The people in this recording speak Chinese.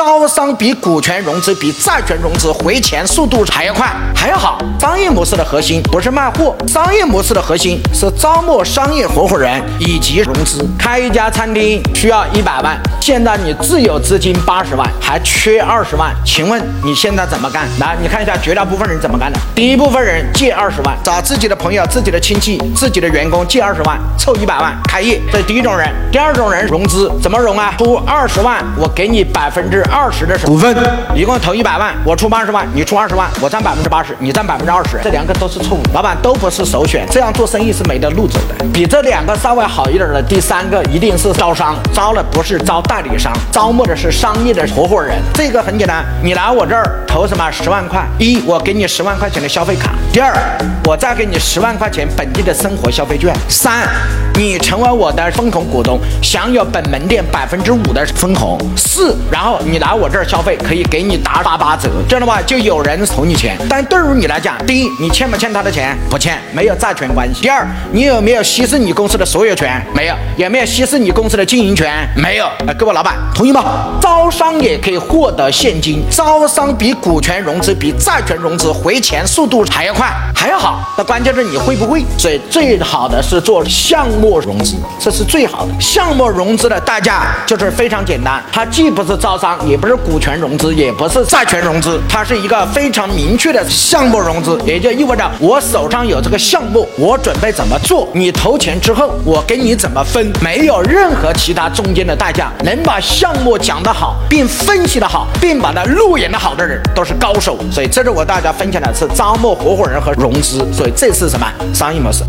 招商比股权融资比债权融资回钱速度还要快还要好。商业模式的核心不是卖货，商业模式的核心是招募商业合伙人以及融资。开一家餐厅需要一百万，现在你自有资金八十万，还缺二十万，请问你现在怎么干？来，你看一下绝大部分人怎么干的。第一部分人借二十万，找自己的朋友、自己的亲戚、自己的员工借二十万，凑一百万开业，这是第一种人。第二种人融资怎么融啊？出二十万，我给你百分之二十的股份，一共投一百万，我出八十万，你出二十万，我占百分之八十，你占百分之二十，这两个都是错误，老板都不是首选，这样做生意是没得路走的。比这两个稍微好一点的，第三个一定是招商，招了不是招代理商，招募的是商业的合伙人。这个很简单，你来我这儿投什么十万块，一我给你十万块钱的消费卡，第二我再给你十万块钱本地的生活消费券，三你成为我的分红股东，享有本门店百分之五的分红，四然后你来我这儿消费可以给你打八八折，这样的话就有人投你钱。但对于你来讲，第一你欠不欠他的钱？不欠，没有债权关系。第二你有没有稀释你公司的所有权？没有。有没有稀释你公司的经营权？没有。呃，各位老板同意吗？招商也可以获得现金，招商比股权融资比债权融资回钱速度还要快还要好。那关键是你会不会？所以最好的是做项目做融资，这是最好的。项目融资的代价就是非常简单，它既不是招商，也不是股权融资，也不是债权融资，它是一个非常明确的项目融资，也就意味着我手上有这个项目，我准备怎么做，你投钱之后，我给你怎么分，没有任何其他中间的代价。能把项目讲得好，并分析得好，并把它路演得好的人，都是高手。所以这是我大家分享的是招募合伙人和融资，所以这是什么商业模式？